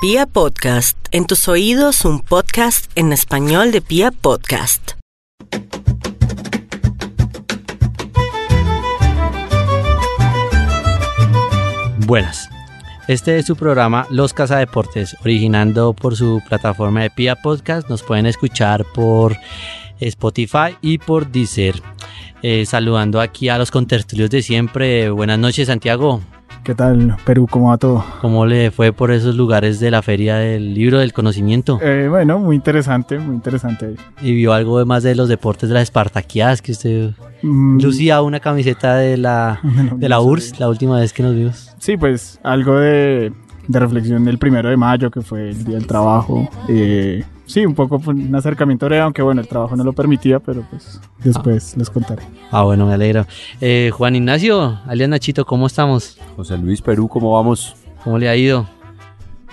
Pia Podcast, en tus oídos un podcast en español de Pia Podcast. Buenas. Este es su programa Los Cazadeportes, originando por su plataforma de Pia Podcast. Nos pueden escuchar por Spotify y por Deezer. Eh, saludando aquí a los contertulios de siempre. Buenas noches, Santiago. ¿Qué tal, Perú? ¿Cómo va todo? ¿Cómo le fue por esos lugares de la Feria del Libro del Conocimiento? Eh, bueno, muy interesante, muy interesante. ¿Y vio algo más de los deportes de las Espartaquiadas que usted Mm, lucía una camiseta de la, de la URSS la última vez que nos vimos? Sí, pues algo de, de reflexión del primero de mayo, que fue el Día del Trabajo. Eh, sí, un poco un acercamiento breve, aunque bueno, el trabajo no lo permitía, pero pues después les contaré. Ah, bueno, me alegro. Eh, Juan Ignacio, alias Nachito, ¿cómo estamos? José Luis Perú, ¿cómo vamos? ¿Cómo le ha ido?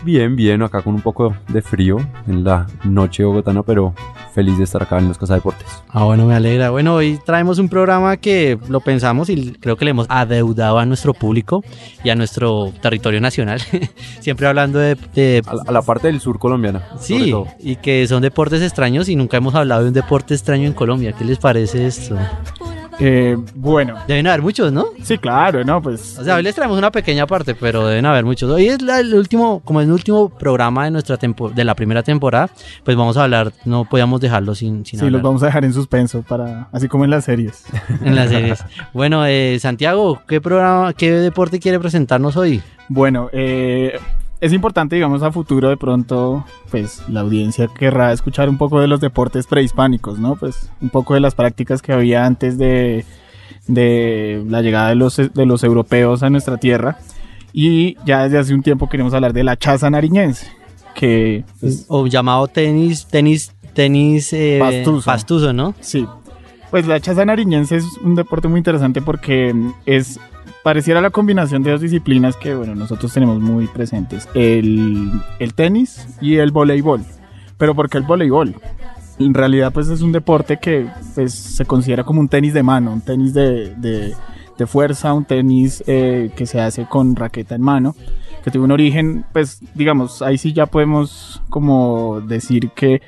Bien, bien, acá con un poco de frío en la noche bogotana, pero feliz de estar acá en Los Casa Deportes. Ah, bueno, me alegra. Bueno, hoy traemos un programa que lo pensamos y creo que le hemos adeudado a nuestro público y a nuestro territorio nacional. Siempre hablando de... de- A la, a la parte del sur colombiana. Sí, y que son deportes extraños y nunca hemos hablado de un deporte extraño en Colombia. ¿Qué les parece esto? Eh, bueno, Deben haber muchos, ¿no? sí, claro, ¿no? Pues O sea, hoy les traemos una pequeña parte, pero deben haber muchos. Hoy es la- el último, como es el último programa de nuestra tempo- de la primera temporada, pues vamos a hablar, no podíamos dejarlo sin, sin sí, los vamos a dejar en suspenso, para así como en las series. en las series. Bueno, eh, Santiago, ¿qué programa, qué deporte quiere presentarnos hoy? Bueno, eh, es importante, digamos, a futuro de pronto, pues la audiencia querrá escuchar un poco de los deportes prehispánicos, ¿no? Pues un poco de las prácticas que había antes de, de la llegada de los, de los europeos a nuestra tierra. Y ya desde hace un tiempo queremos hablar de la chaza nariñense, que pues, O llamado tenis, tenis, tenis eh, Pastuso. pastuso, ¿no? Sí. Pues la chaza nariñense es un deporte muy interesante porque es pareciera la combinación de dos disciplinas que bueno, nosotros tenemos muy presentes, el, el tenis y el voleibol. Pero ¿por qué el voleibol? En realidad pues es un deporte que pues, se considera como un tenis de mano, un tenis de, de- fuerza, un tenis eh, que se hace con raqueta en mano, que tiene un origen, pues digamos, ahí sí ya podemos como decir que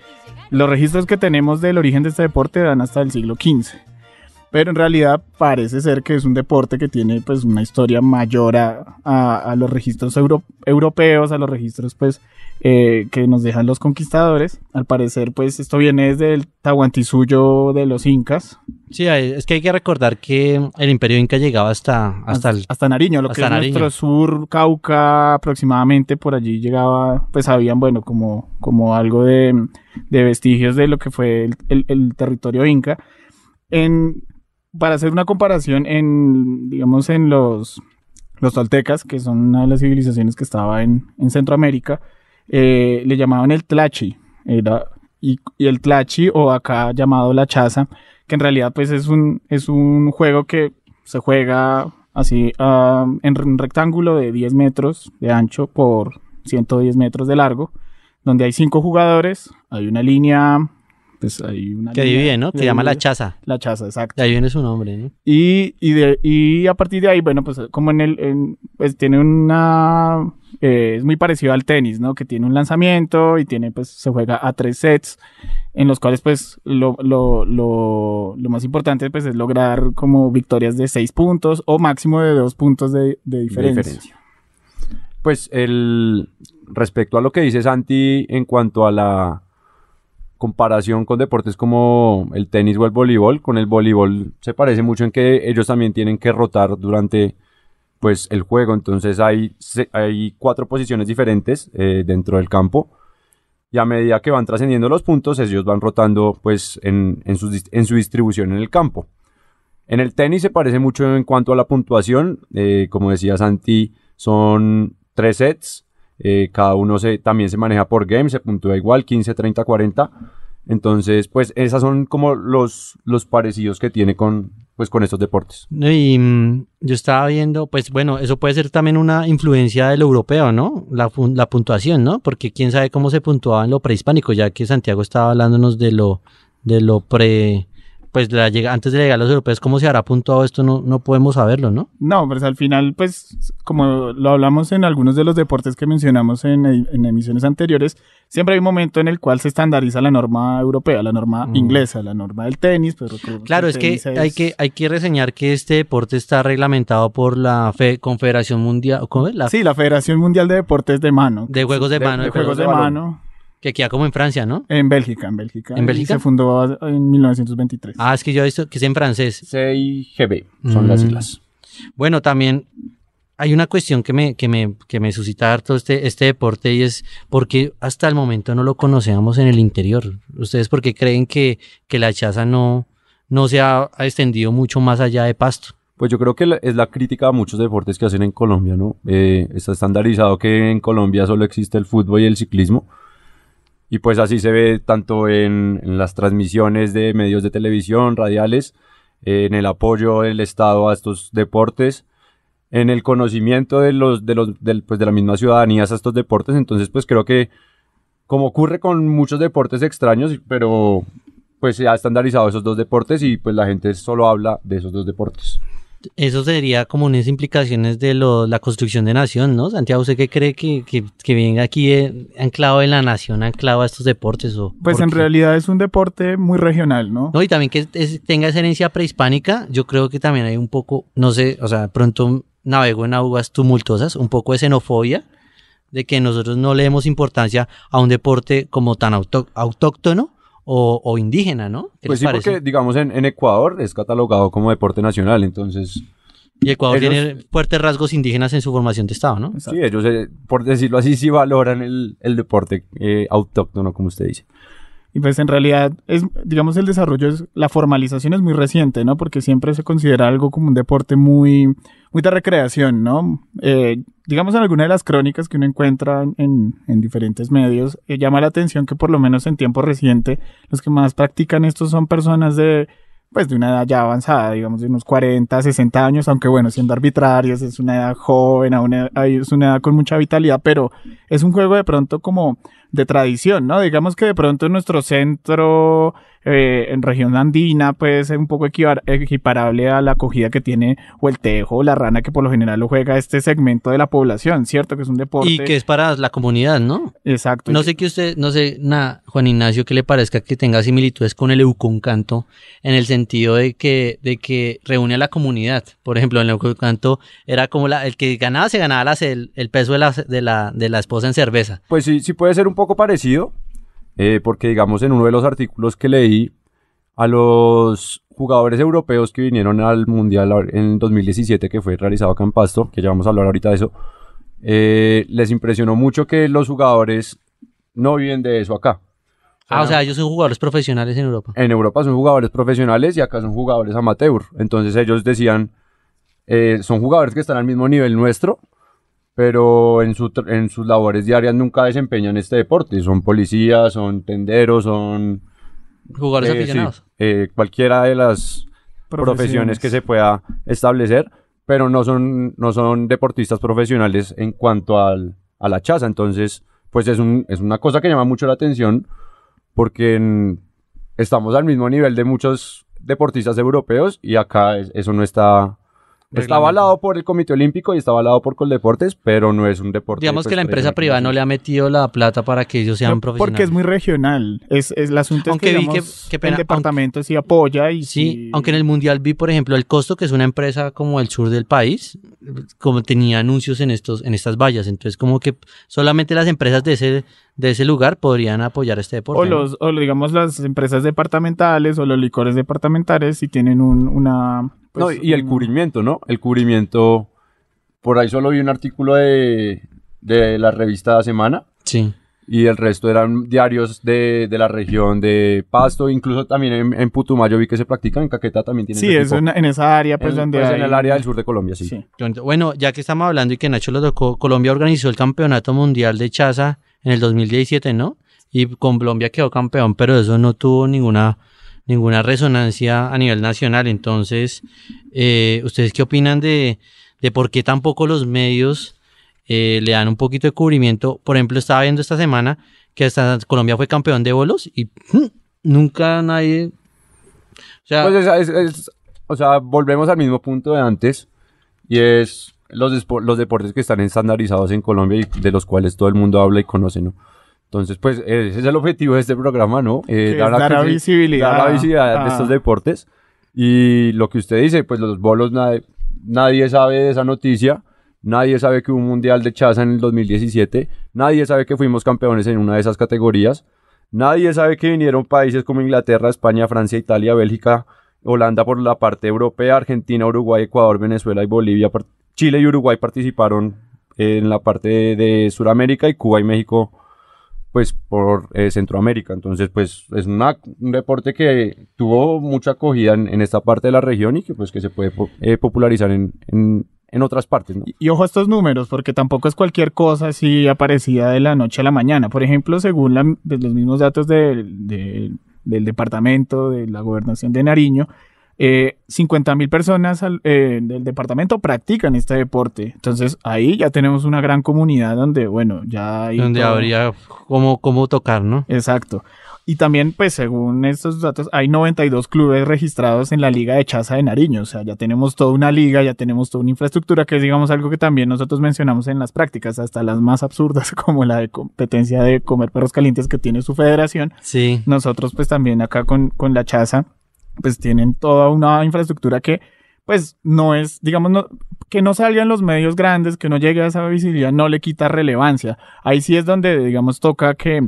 los registros que tenemos del origen de este deporte dan hasta el siglo XV. Pero en realidad parece ser que es un deporte que tiene pues una historia mayor a, a- a los registros euro- europeos, a los registros pues eh, que nos dejan los conquistadores. Al parecer pues esto viene desde el Tahuantinsuyo de los incas Sí, es que hay que recordar que el Imperio Inca llegaba hasta, hasta el... hasta Nariño, lo hasta que es Nariño. nuestro sur, Cauca aproximadamente, por allí llegaba, pues habían, bueno, como, como algo de, de vestigios de lo que fue el, el- el territorio inca. En, para hacer una comparación en, digamos, en los, los toltecas, que son una de las civilizaciones que estaba en, en Centroamérica, eh, le llamaban el tlachi, y, el tlachi, o acá llamado la chaza, que en realidad pues es un, es un juego que se juega así en un rectángulo de 10 metros de ancho por 110 metros de largo, donde hay cinco jugadores, hay una línea, pues hay una que línea divide, ¿no? Que se llama la chaza. La chaza, exacto. De ahí viene su nombre, ¿no? Y, y, de, y a partir de ahí, bueno, pues como en el, en- pues tiene una, eh, es muy parecido al tenis, ¿no? Que tiene un lanzamiento y tiene, pues se juega a tres sets, en los cuales, pues lo, lo, lo, lo más importante, pues es lograr como victorias de seis puntos o máximo de dos puntos de, de De diferencia. diferencia. Pues el respecto a lo que dice Santi en cuanto a la comparación con deportes como el tenis o el voleibol, con el voleibol se parece mucho en que ellos también tienen que rotar durante pues el juego, entonces hay, hay cuatro posiciones diferentes eh, dentro del campo. Y a medida que van trascendiendo los puntos ellos van rotando pues en, en su, en su distribución en el campo. En el tenis se parece mucho en cuanto a la puntuación, eh, como decía Santi, son tres sets, eh, cada uno se, también se maneja por game, se puntúa igual, 15, 30, 40. Entonces, pues esas son como los, los parecidos que tiene con, pues, con estos deportes. Y mm, yo estaba viendo, pues bueno, eso puede ser también una influencia del europeo, ¿no? La, la puntuación, ¿no? Porque quién sabe cómo se puntuaba en lo prehispánico, ya que Santiago estaba hablándonos de lo, de lo pre, pues la llega, antes de llegar a los europeos, cómo se hará puntuado esto, no, no podemos saberlo, ¿no? No, pues al final, pues como lo hablamos en algunos de los deportes que mencionamos en, en emisiones anteriores, siempre hay un momento en el cual se estandariza la norma europea, la norma Mm. inglesa, la norma del tenis. Pero Claro, es que hay que hay que reseñar que este deporte está reglamentado por la Fe- Confederación Mundial, ¿cómo es? La Sí, la Federación Mundial de Deportes de Mano. de juegos de, mano, de de juegos de mano. Que queda como en Francia, ¿no? En Bélgica, en Bélgica. ¿En Y Bélgica? se fundó en 1923. Ah, es que yo he visto que es en francés. CIGB son Mm. las siglas. Bueno, también hay una cuestión que me, que me, que me suscita harto este, este deporte y es porque hasta el momento no lo conocíamos en el interior. ¿Ustedes por qué creen que, que la chaza no, no se ha, ha extendido mucho más allá de Pasto? Pues yo creo que la- es la crítica a muchos deportes que hacen en Colombia, ¿no? Eh, está estandarizado que en Colombia solo existe el fútbol y el ciclismo. Y pues así se ve tanto en, las transmisiones de medios de televisión, radiales, en el apoyo del Estado a estos deportes, en el conocimiento de los, de los, pues de la misma ciudadanía a estos deportes. Entonces, pues creo que como ocurre con muchos deportes extraños, pero pues se ha estandarizado esos dos deportes y pues la gente solo habla de esos dos deportes. Eso sería como unas implicaciones de lo- la construcción de nación, ¿no? Santiago, ¿usted qué cree que, que, que venga aquí eh, anclado en la nación, anclado a estos deportes? O, Pues en qué? realidad es un deporte muy regional, ¿no? No, y también que es- tenga esa herencia prehispánica, yo creo que también hay un poco, no sé, o sea, pronto navego en aguas tumultuosas, un poco de xenofobia, de que nosotros no le demos importancia a un deporte como tan auto- autóctono o, o indígena, ¿no? ¿Qué Pues sí, parece? porque digamos en, en Ecuador es catalogado como deporte nacional, entonces Y Ecuador ellos- tiene fuertes rasgos indígenas en su formación de Estado, ¿no? Sí, ellos, eh, por decirlo así, sí valoran el, el deporte eh, autóctono, como usted dice. Y pues en realidad, es, digamos, el desarrollo, es, la formalización es muy reciente, ¿no? Porque siempre se considera algo como un deporte muy, muy de recreación, ¿no? Eh, digamos, en alguna de las crónicas que uno encuentra en, en diferentes medios, eh, llama la atención que por lo menos en tiempo reciente, los que más practican esto son personas de, pues, de una edad ya avanzada, digamos, de unos 40, 60 años, aunque bueno, siendo arbitrarios, es una edad joven, aún es una edad con mucha vitalidad, pero es un juego de pronto como de tradición, ¿no? Digamos que de pronto en nuestro centro, eh, en región andina, pues es un poco equiparable a la acogida que tiene o el tejo o la rana, que por lo general lo juega este segmento de la población, ¿cierto? Que es un deporte. Y que es para la comunidad, ¿no? Exacto. No sé que usted, no sé, nada, Juan Ignacio, que le parezca que tenga similitudes con el Euconcanto en el sentido de que, de que reúne a la comunidad. Por ejemplo, en el Euconcanto era como la, el que ganaba, se ganaba las- el, el peso de la, de, la, de la esposa en cerveza. Pues sí, sí puede ser un poco parecido, eh, porque digamos en uno de los artículos que leí, a los jugadores europeos que vinieron al Mundial en 2017, que fue realizado acá en Pasto, que ya vamos a hablar ahorita de eso, eh, les impresionó mucho que los jugadores no viven de eso acá. Ah, o sea, ellos son jugadores profesionales en Europa. En Europa son jugadores profesionales y acá son jugadores amateur. Entonces ellos decían, eh, son jugadores que están al mismo nivel nuestro, pero en, su en sus labores diarias nunca desempeñan este deporte. Son policías, son tenderos, son... Jugadores eh, sí, aficionados. eh, cualquiera de las profesiones que se pueda establecer, pero no son, no son deportistas profesionales en cuanto al, a la chaza. Entonces, pues es, un, es una cosa que llama mucho la atención porque en- estamos al mismo nivel de muchos deportistas europeos y acá es- eso no está... Está avalado por el Comité Olímpico y está avalado por Coldeportes, pero no es un deporte. Digamos pues, que la empresa privada no le ha metido la plata para que ellos sean No, profesionales. Porque es muy regional. Es, es el asunto Aunque es que, vi que- digamos, pena, el departamento sí apoya y Sí, aunque en el Mundial vi, por ejemplo, el Costo, que es una empresa como el sur del país, como tenía anuncios en estos, en estas vallas. Entonces, como que solamente las empresas de ese, de ese lugar podrían apoyar este deporte. O, ¿no? los, o digamos las empresas departamentales o los licores departamentales si tienen un, una... pues, no, y el un- cubrimiento, ¿no? El cubrimiento. Por ahí solo vi un artículo de, de la revista Semana Sí. y el resto eran diarios de, de la región de Pasto, incluso también en, en Putumayo vi que se practican, en Caquetá también tienen Sí, es una- en esa área pues en, donde pues, hay... en el área del sur de Colombia, sí. Sí. Bueno, ya que estamos hablando y que Nacho lo tocó, Colombia organizó el Campeonato Mundial de Chaza en el 2017, ¿no? Y con Colombia quedó campeón, pero eso no tuvo ninguna, ninguna resonancia a nivel nacional. Entonces, eh, ¿ustedes qué opinan de, de por qué tampoco los medios eh, le dan un poquito de cubrimiento? Por ejemplo, estaba viendo esta semana que hasta Colombia fue campeón de bolos y ¡pum! nunca nadie O sea, Pues es- es- es- o sea, volvemos al mismo punto de antes y es los, los deportes que están estandarizados en Colombia y de los cuales todo el mundo habla y conoce, ¿no? Entonces, pues ese es el objetivo de este programa, ¿no? Eh, Que es dar visibilidad dar la visibilidad de a- estos deportes. Y lo que usted dice, pues los bolos, nadie, nadie sabe de esa noticia. Nadie sabe que hubo un mundial de chaza en el 2017. Nadie sabe que fuimos campeones en una de esas categorías. Nadie sabe que vinieron países como Inglaterra, España, Francia, Italia, Bélgica, Holanda por la parte europea, Argentina, Uruguay, Ecuador, Venezuela y Bolivia. Chile y Uruguay participaron en la parte de, de Sudamérica y Cuba y México pues por eh, Centroamérica. Entonces, pues es una- un deporte que tuvo mucha acogida en, esta parte de la región y que pues que se puede eh, popularizar en, en- otras partes. Y, ojo a estos números, porque tampoco es cualquier cosa así aparecida de la noche a la mañana. Por ejemplo, según la- de los mismos datos del- de- del departamento de la gobernación de Nariño, eh, 50 mil personas al- eh, del departamento practican este deporte. Entonces ahí ya tenemos una gran comunidad donde, bueno, ya hay donde todo- habría cómo, cómo tocar, ¿no? Exacto. Y también, pues, según estos datos, hay 92 clubes registrados en la Liga de Chaza de Nariño. O sea, ya tenemos toda una liga, ya tenemos toda una infraestructura, que es, digamos, algo que también nosotros mencionamos en las prácticas, hasta las más absurdas, como la de competencia de comer perros calientes que tiene su federación. Sí. Nosotros, pues, también acá con, con la Chaza, pues, tienen toda una infraestructura que, pues, no es, digamos, que no salga en los medios grandes, que no llegue a esa visibilidad, no le quita relevancia. Ahí sí es donde, digamos, toca que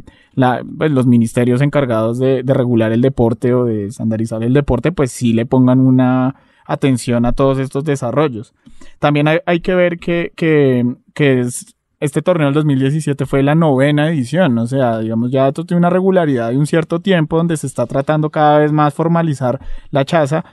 pues, los ministerios encargados de, regular el deporte o de estandarizar el deporte, pues sí le pongan una atención a todos estos desarrollos. También hay, que ver que, que es, este torneo del 2017 fue la novena edición, o sea, digamos, ya esto tiene una regularidad de un cierto tiempo donde se está tratando cada vez más formalizar la chaza.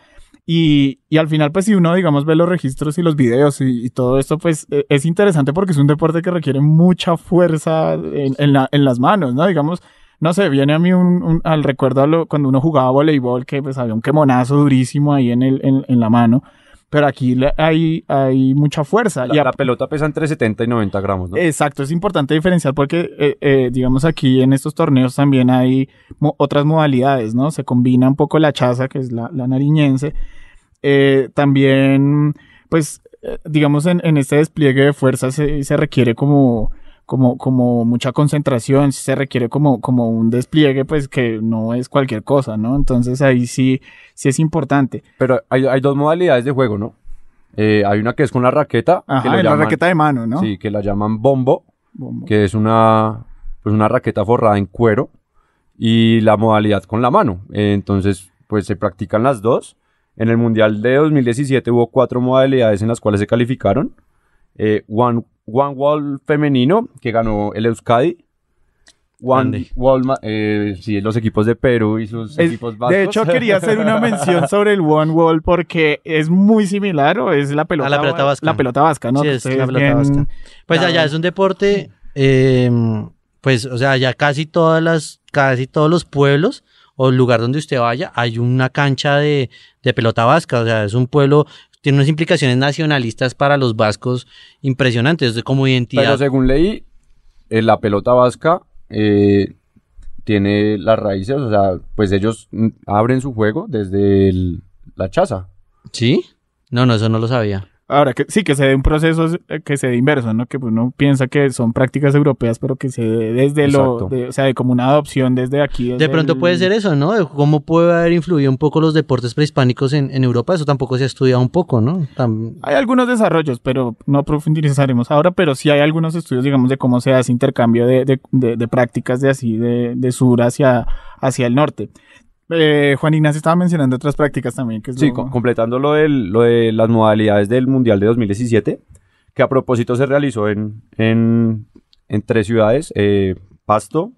Y, y al final, pues si uno, digamos, ve los registros y los videos y, y todo esto, pues eh, es interesante porque es un deporte que requiere mucha fuerza en, en, la- en las manos, ¿no? Digamos, no sé, viene a mí un, un- al recuerdo lo- cuando uno jugaba voleibol, que pues había un quemonazo durísimo ahí en, el, en, en la mano, pero aquí hay, hay mucha fuerza. La, y a- la pelota pesa entre 70 y 90 gramos, ¿no? Exacto, es importante diferenciar porque, eh, eh, digamos, aquí en estos torneos también hay mo- otras modalidades, ¿no? Se combina un poco la chaza, que es la, la nariñense. Eh, también, pues, eh, digamos, en, en este despliegue de fuerza se, se requiere como, como, como mucha concentración, se requiere como, como un despliegue, pues, que no es cualquier cosa, ¿no? Entonces ahí sí, sí es importante. Pero hay, hay dos modalidades de juego, ¿no? Eh, hay una que es con la raqueta. que Ajá, en la llaman- raqueta de mano, ¿no? Sí, que la llaman bombo. Bombo. que es una, pues una raqueta forrada en cuero y la modalidad con la mano. Eh, entonces, pues se practican las dos. En el Mundial de 2017 hubo cuatro modalidades en las cuales se calificaron. Eh, one, one Wall femenino, que ganó el Euskadi. One. Wall, eh, sí, los equipos de Perú y sus Es- equipos vascos. de hecho, quería hacer una mención sobre el One Wall porque es muy similar o es la pelota, A la pelota vasca. La pelota vasca, ¿no? Sí, es la pelota bien- vasca. Pues allá es un deporte, eh, pues, o sea, ya casi todas las, casi todos los pueblos o el lugar donde usted vaya, hay una cancha de, de pelota vasca. O sea, es un pueblo, tiene unas implicaciones nacionalistas para los vascos impresionantes, de como Pero identidad. según leí, eh, la pelota vasca eh, tiene las raíces, o sea, pues ellos abren su juego desde el- la chaza. ¿Sí? No, no, eso no lo sabía. Ahora, que sí, que se dé un proceso eh, que se dé inverso, ¿no? Que uno piensa que son prácticas europeas, pero que se dé desde lo, de- o sea, de como una adopción desde aquí. De pronto el- puede ser eso, ¿no? De ¿Cómo puede haber influido un poco los deportes prehispánicos en, en Europa? Eso tampoco se ha estudiado un poco, ¿no? Tam- Hay algunos desarrollos, pero no profundizaremos ahora, pero sí hay algunos estudios, digamos, de cómo se hace intercambio de, de- de- de prácticas de así, de, de sur hacia, hacia el norte. Eh, Juan Ignacio estaba mencionando otras prácticas también, que es Sí, lo- completando lo, del- lo de las modalidades del Mundial de 2017, que a propósito se realizó en, en, en tres ciudades, eh, Pasto,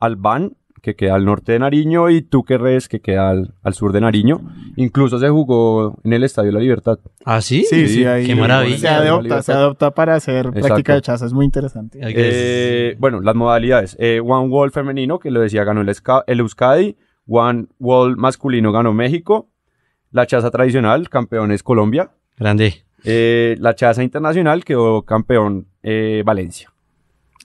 Albán, que queda al norte de Nariño, y Túquerres, que queda al, al sur de Nariño. Incluso se jugó en el Estadio La Libertad. ¿Ah, sí? Sí, sí, ahí Qué maravilla. se adopta, se adopta para hacer Exacto. práctica de chaza, es muy interesante. Eh, bueno, las modalidades. Eh, One Wall femenino, que lo decía, ganó el, el Euskadi. One Wall masculino ganó México. La chaza tradicional, campeón es Colombia. Grande. Eh, la chaza internacional quedó campeón eh, Valencia.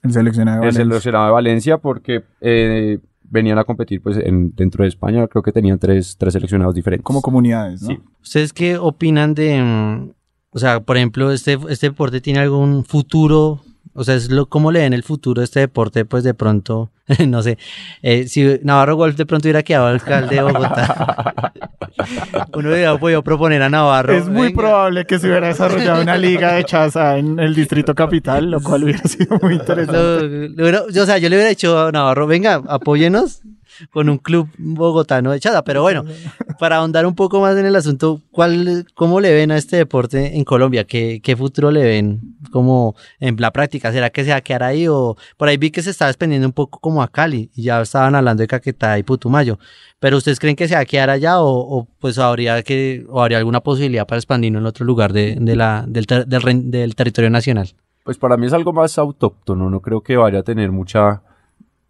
El seleccionado. de El Valencia. seleccionado de Valencia porque eh, venían a competir pues en, dentro de España, creo que tenían tres, tres seleccionados diferentes. Como comunidades, ¿no? Sí. ¿Ustedes qué opinan de, mm, o sea, por ejemplo, este, este deporte tiene algún futuro? O sea, es lo, ¿cómo le ven el futuro a este deporte? Pues de pronto, no sé, eh, si Navarro Golf de pronto hubiera quedado alcalde de Bogotá, uno hubiera podido proponer a Navarro. Es muy venga. probable que se hubiera desarrollado una liga de chaza en el distrito capital, lo cual hubiera sido muy interesante. Lo- lo hubiera- yo, o sea, yo le hubiera dicho a Navarro, venga, apóyenos con un club bogotano de chada. Pero bueno, para ahondar un poco más en el asunto, ¿cuál, ¿cómo le ven a este deporte en Colombia? ¿Qué, qué futuro le ven como en la práctica? ¿Será que se va a quedar ahí? O por ahí vi que se estaba expandiendo un poco como a Cali y ya estaban hablando de Caquetá y Putumayo. ¿Pero ustedes creen que se va a quedar allá o, o, pues habría que o habría alguna posibilidad para expandirlo en otro lugar de, de la, del, ter- del ren- del territorio nacional? Pues para mí es algo más autóctono, no creo que vaya a tener mucha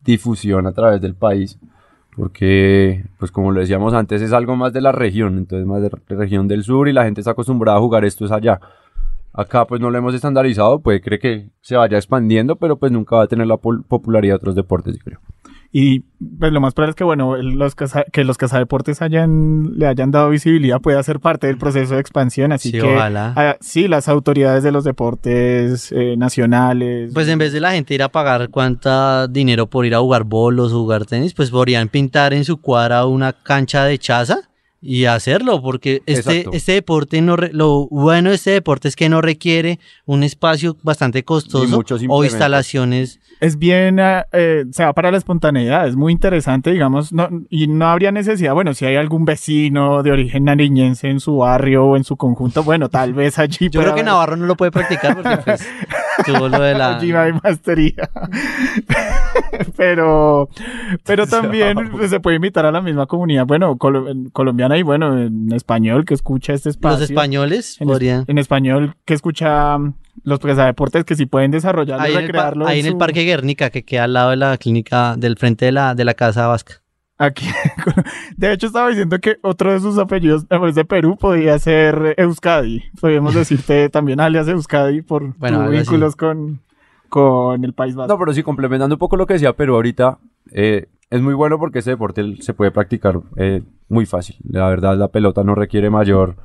difusión a través del país, porque, pues como lo decíamos antes, es algo más de la región, entonces más de la región del sur y la gente está acostumbrada a jugar esto es allá. Acá pues no lo hemos estandarizado, puede creer que se vaya expandiendo, pero pues nunca va a tener la popularidad de otros deportes, yo creo. Y pues lo más probable es que, bueno, los que los cazadeportes hayan, le hayan dado visibilidad pueda ser parte del proceso de expansión, así Sí, que ah, sí, las autoridades de los deportes eh, nacionales. Pues en vez de la gente ir a pagar cuánta dinero por ir a jugar bolos o jugar tenis, pues podrían pintar en su cuadra una cancha de chaza y hacerlo, porque este, Exacto. este deporte no re- lo bueno de este deporte es que no requiere un espacio bastante costoso o instalaciones. es bien, ah, eh, se va para la espontaneidad, es muy interesante, digamos, no, y no habría necesidad, bueno, si hay algún vecino de origen nariñense en su barrio o en su conjunto, bueno, tal vez allí Yo creo que Navarro no lo puede practicar porque pues tuvo lo de la... Allí hay mastería. pero, pero también pues, se puede invitar a la misma comunidad, bueno, colo- en- colombiana y bueno, en español que escucha este espacio. Los españoles en, podrían... en español que escucha mm, los deportes que sí pueden desarrollarlo y en recrearlo. ahí en el Parque Guernica, que queda al lado de la clínica, del frente de la, de la Casa Vasca. Aquí. De hecho, estaba diciendo que otro de sus apellidos en vez de Perú podía ser Euskadi. Podríamos decirte también alias Euskadi por Bueno, tus vínculos con, con el País Vasco. No, pero sí, complementando un poco lo que decía Perú ahorita, eh, es muy bueno porque este deporte se puede practicar eh, muy fácil. La verdad, la pelota no requiere mayor...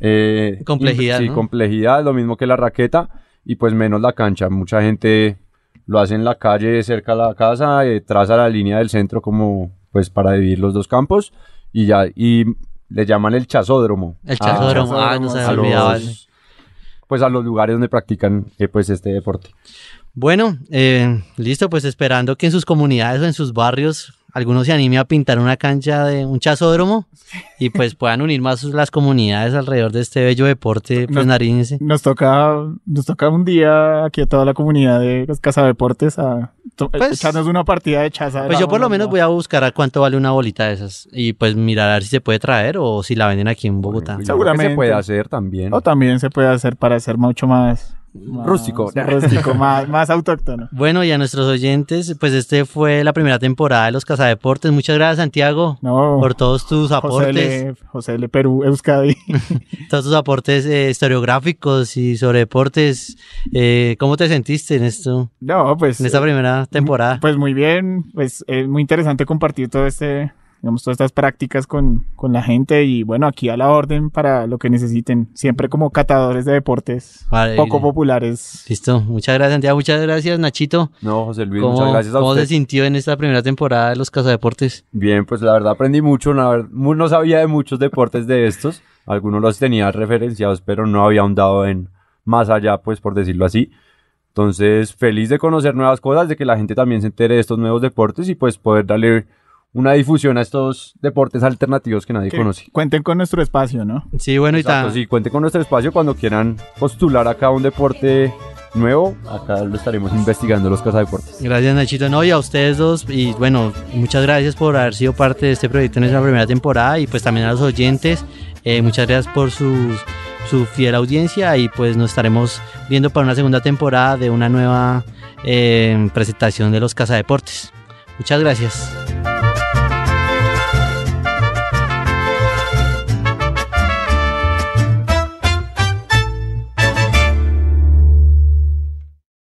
eh, Complejidad, Sí, ¿no? complejidad, lo mismo que la raqueta y pues menos la cancha. Mucha gente lo hace en la calle cerca a la casa, eh, traza la línea del centro como pues para dividir los dos campos y ya, y le llaman el chazódromo. El chazódromo, ah, no se a me olvidaba. los, pues a los lugares donde practican eh, pues este deporte. Bueno, eh, listo, pues esperando que en sus comunidades o en sus barrios alguno se anime a pintar una cancha de un chazódromo y pues puedan unir más las comunidades alrededor de este bello deporte pues, No- nariñense. Nos toca, nos toca un día aquí a toda la comunidad de los cazadeportes a Pues- echarnos una partida de chaza. Pues yo por lo menos voy a buscar a cuánto vale una bolita de esas y pues mirar a ver si se puede traer o si la venden aquí en Bogotá. Seguramente. se puede hacer también. O también se puede hacer para ser mucho más... más Rústico. Rústico, más, más autóctono. Bueno, y a nuestros oyentes, pues este fue la primera temporada de los Cazadeportes. Muchas gracias, Santiago, No, por todos tus José aportes. L, José L. Perú, Euskadi. todos tus aportes eh, historiográficos y sobre deportes. Eh, ¿Cómo te sentiste en esto, No, pues... en esta primera temporada? Pues muy bien, pues es muy interesante compartir todo este, digamos, todas estas prácticas con, con la gente y bueno, aquí a la orden para lo que necesiten, siempre como catadores de deportes Vale, poco populares. Listo, muchas gracias, Santiago. Muchas gracias, Nachito. No, José Luis, ¿Cómo, muchas gracias a cómo usted. se sintió en esta primera temporada de los Cazadeportes? Bien, pues la verdad aprendí mucho, la ver- mu- no sabía de muchos deportes de estos, algunos los tenía referenciados, pero no había ahondado en más allá, pues por decirlo así. Entonces, feliz de conocer nuevas cosas, de que la gente también se entere de estos nuevos deportes y pues poder darle una difusión a estos deportes alternativos que nadie Que conoce. cuenten con nuestro espacio, ¿no? Sí, bueno, y Exacto, ta- sí, cuente con nuestro espacio cuando quieran postular acá un deporte nuevo, acá lo estaremos investigando los cazadeportes. Gracias Nachito, no, y a ustedes dos, y bueno, muchas gracias por haber sido parte de este proyecto en esta primera temporada y pues también a los oyentes, eh, muchas gracias por sus- su fiel audiencia y pues nos estaremos viendo para una segunda temporada de una nueva eh, presentación de los Cazadeportes. Muchas gracias.